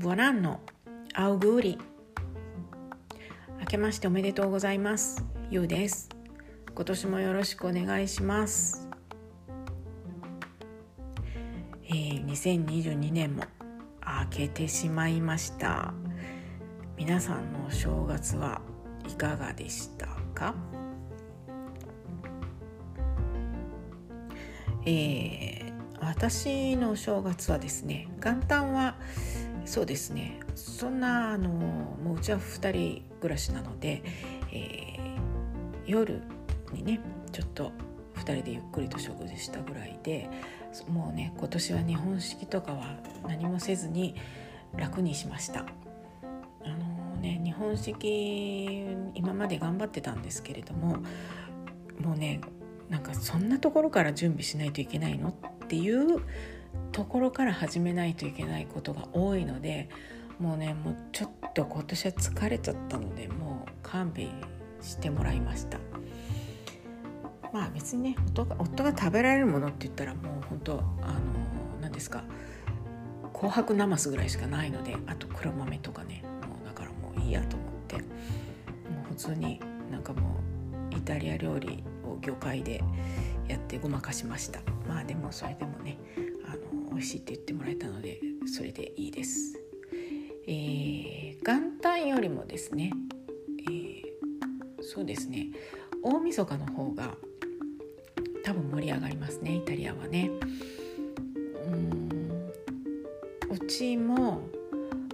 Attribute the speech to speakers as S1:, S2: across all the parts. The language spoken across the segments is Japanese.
S1: ボランノアウグーリ明けましておめでとうございます。ゆうです。今年もよろしくお願いします。えー、2022年も明けてしまいました。皆さんのお正月はいかがでしたか？えー、私のお正月はですね元旦はそうですねそんなあのもううちは2人暮らしなので、えー、夜にねちょっと2人でゆっくりと食事したぐらいでもうね今年は日本式とかは何もせずに楽にしました。あのね日本式今まで頑張ってたんですけれどももうねなんかそんなところから準備しないといけないのっていうところから始めないといけないことが多いのでもうねもうちょっと今年は疲れちゃったのでもう勘弁してもらいました。まあ別にね夫が夫が食べられるものって言ったらもう本当あの何ですか紅白なますぐらいしかないのであと黒豆とかねもうだからもういいやと思ってもう普通になんかもうイタリア料理を魚介でやってごまかしました。まあでもそれでもね美味しいって言ってもらえたのでそれでいいです。えー、元旦よりもですね、えー、そうですね大晦日の方が多分盛り上がりますねイタリアはね。うんうちも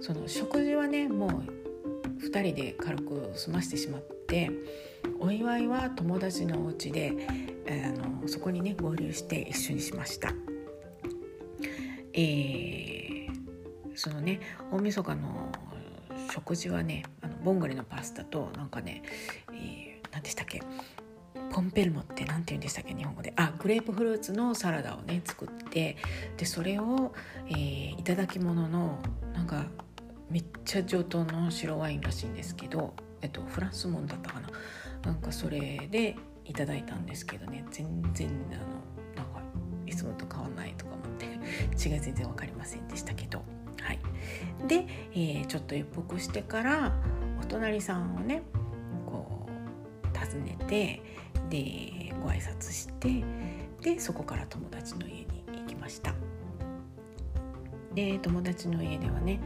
S1: その食事はねもう2人で軽く済ましてしまってお祝いは友達のお家であのそこにね合流して一緒にしました。えー、そのね大晦日の食事はねあのボンゴレのパスタとなんかね、えー、何でしたっけポンペルモって何て言うんでしたっけ日本語で。あグレープフルーツのサラダをね作ってでそれを、えー、いただき物のなんかめっちゃ上等の白ワインらしいんですけど、えっと、フランスもんだったかな。なんかそれでいただいたんですけどね全然あのなんかいつもと変わんないとか違い全然分かりませんでしたけど。はい。で、えー、ちょっと一服してからお隣さんをねこう訪ねてでご挨拶してでそこから友達の家に行きました。で友達の家ではね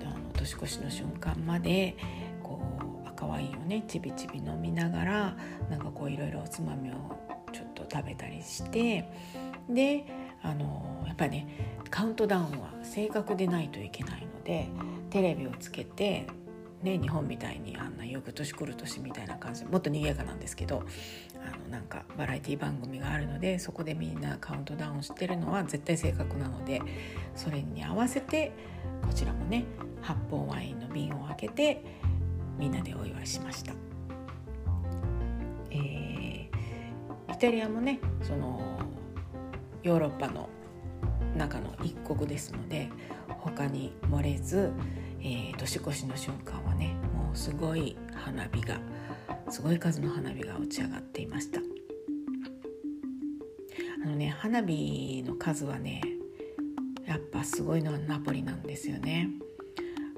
S1: あの年越しの瞬間までこう赤ワインをねちびちび飲みながらなんかこういろいろおつまみをちょっと食べたりしてであのやっぱりねカウントダウンは正確でないといけないのでテレビをつけてね、日本みたいにあんな翌年来る年みたいな感じもっと賑やかなんですけどあのなんかバラエティ番組があるのでそこでみんなカウントダウンしてるのは絶対正確なのでそれに合わせてこちらもね発泡ワインの瓶を開けてみんなでお祝いしました。えー、イタリアもねそのヨーロッパの中の一国ですので他に漏れず、えー、年越しの瞬間はねもうすごい花火がすごい数の花火が打ち上がっていました。あのね花火の数はねやっぱすごいのはナポリなんですよね。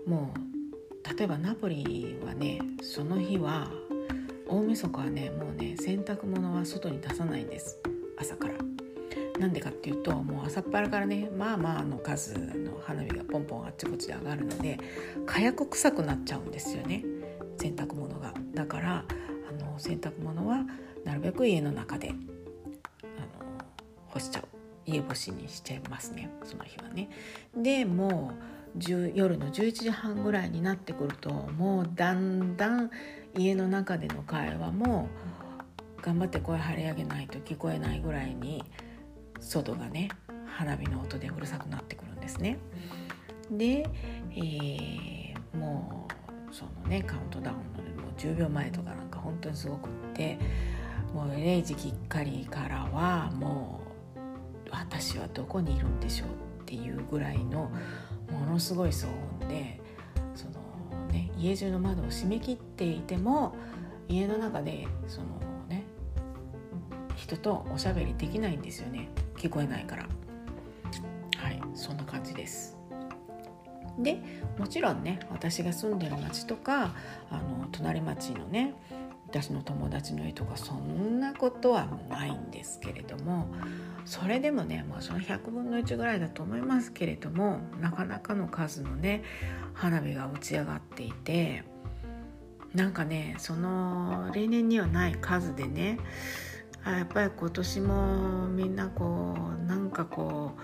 S1: もう例えばナポリはねその日は大晦日はねもうね洗濯物は外に出さないんです。朝から。なんでかっていうともう朝っぱらからねまあまあの数の花火がポンポンあっちこっちで上がるので火薬臭くなっちゃうんですよね洗濯物が。だからあの洗濯物はなるべく家の中であの干しちゃう家干しにしちゃいますねその日はね。でもう夜の11時半ぐらいになってくるともうだんだん家の中での会話も頑張って声張り上げないと聞こえないぐらいに外がね花火の音でうるさくなってくるんですね。で、えー、もうそのねカウントダウンのもう10秒前とかなんか本当にすごくってもう0時きっかりからはもう私はどこにいるんでしょうっていうぐらいのものすごい騒音でその、ね、家中の窓を閉め切っていても家の中でその人とおしゃべりできないんですよね。聞こえないから。はいそんな感じです。でもちろんね私が住んでる町とかあの隣町のね私の友達の家とかそんなことはないんですけれどもそれでもねもうその100分の1ぐらいだと思いますけれどもなかなかの数のね花火が打ち上がっていてなんかねその例年にはない数でねやっぱり今年もみんなこうなんかこう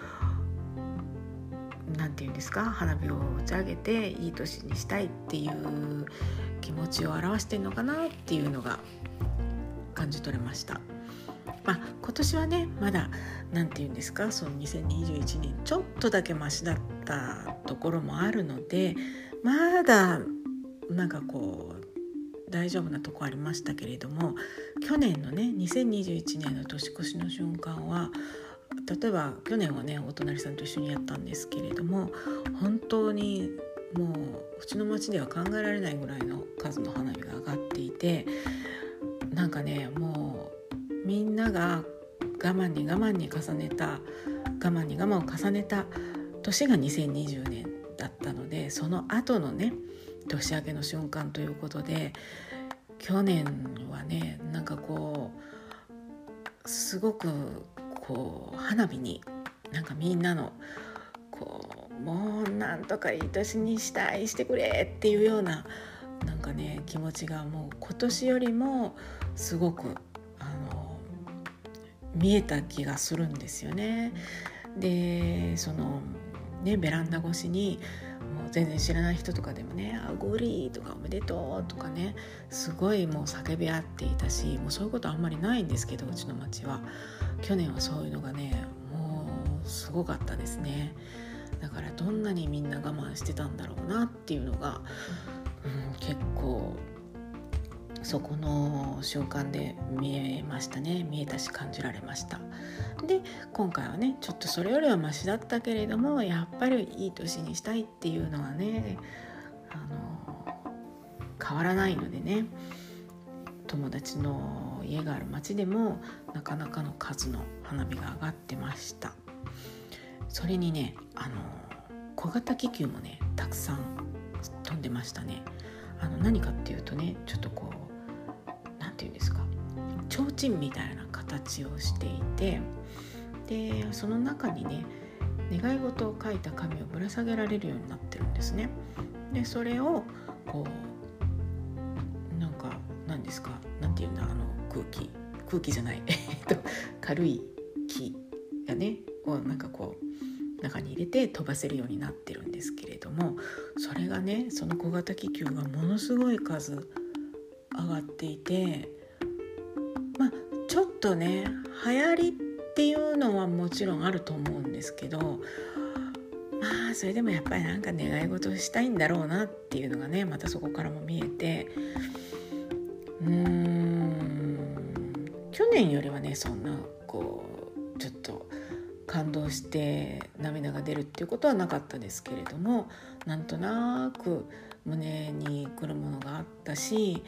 S1: 何て言うんですか？花火を打ち上げていい年にしたいっていう気持ちを表してるのかなっていうのが感じ取れました。まあ、今年はねまだ何て言うんですか？その2021年ちょっとだけマシだったところもあるのでまだなんかこう大丈夫なとこありましたけれども去年のね2021年の年越しの瞬間は例えば去年はねお隣さんと一緒にやったんですけれども本当にもううちの町では考えられないぐらいの数の花火が上がっていてなんかねもうみんなが我慢に我慢に重ねた我慢に我慢を重ねた年が2020年だったのでその後のね年明けの瞬間ということで去年はねなんかこうすごくこう花火になんかみんなのこうもうなんとかいい年にしたいしてくれっていうようななんかね気持ちがもう今年よりもすごくあの見えた気がするんですよね。でそのねベランダ越しに全然知らない人とかでもね「あゴリー」とか「おめでとう」とかねすごいもう叫び合っていたしもうそういうことあんまりないんですけどうちの町は。去年はそういうのがねもうすごかったですね。だからどんなにみんな我慢してたんだろうなっていうのが、うん、結構そこの瞬間で見えましたね。見えたし感じられました。で今回はねちょっとそれよりはマシだったけれどもやっぱりいい年にしたいっていうのはねあの変わらないのでね。友達の家がある町でもなかなかの数の花火が上がってました。それにねあの小型気球もねたくさん飛んでましたね。あの何かっていうとねちょっとこうて言うんですか？提灯みたいな形をしていてでその中にね願い事を書いた紙をぶら下げられるようになってるんですね。でそれをこうなんか何ですか？何て言うんだ？あの空気。空気じゃない。軽い木がねをなんかこう中に入れて飛ばせるようになってるんですけれどもそれがねその小型気球がものすごい数上がっていてまあちょっとね流行りっていうのはもちろんあると思うんですけどまあそれでもやっぱりなんか願い事したいんだろうなっていうのがねまたそこからも見えてうーん去年よりはねそんなこうちょっと感動して涙が出るっていうことはなかったですけれどもなんとなく胸にくるものがあったし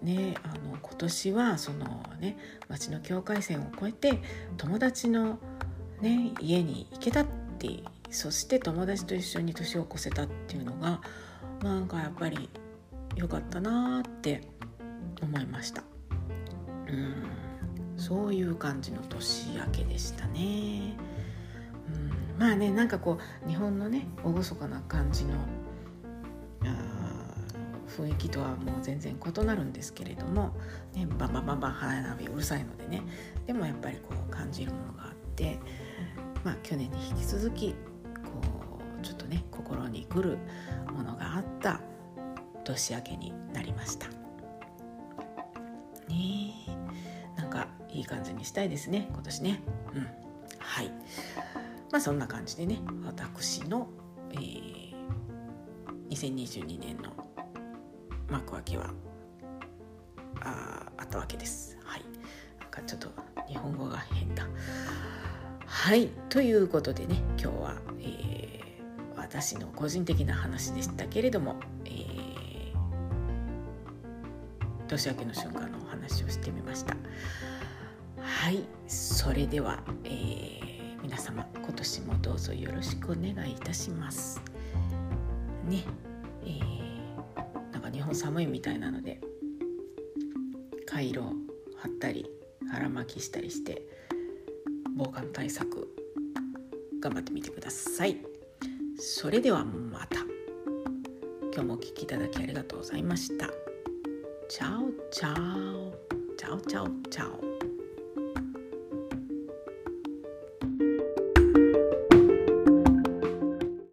S1: ね、あの今年はそのね町の境界線を越えて友達の、ね、家に行けたってそして友達と一緒に年を越せたっていうのがなんかやっぱり良かったなって思いました。うん。そういう感じの年明けでしたね。うん。まあねなんかこう日本のね厳かな感じの雰囲気とはもう全然異なるんですけれども、ね、バンバンバンバン花火うるさいのでね。でもやっぱりこう感じるものがあって、まあ、去年に引き続きこうちょっとね心にくるものがあった年明けになりました。ね。なんかいい感じにしたいですね今年ね。うん、はいまあそんな感じでね私の、えー、2022年の幕開けはああったわけです。はい、なんかちょっと日本語が変だ。はいということでね今日は、えー、私の個人的な話でしたけれども、えー、年明けの瞬間のお話をしてみました。はい。それでは、えー、皆様今年もどうぞよろしくお願いいたします。ね、えー、なんか日本寒いみたいなのでカイロ貼ったり腹巻きしたりして防寒対策頑張ってみてください。それではまた。今日もお聴きいただきありがとうございました。チャオチャオ。チャオチャオチャオ。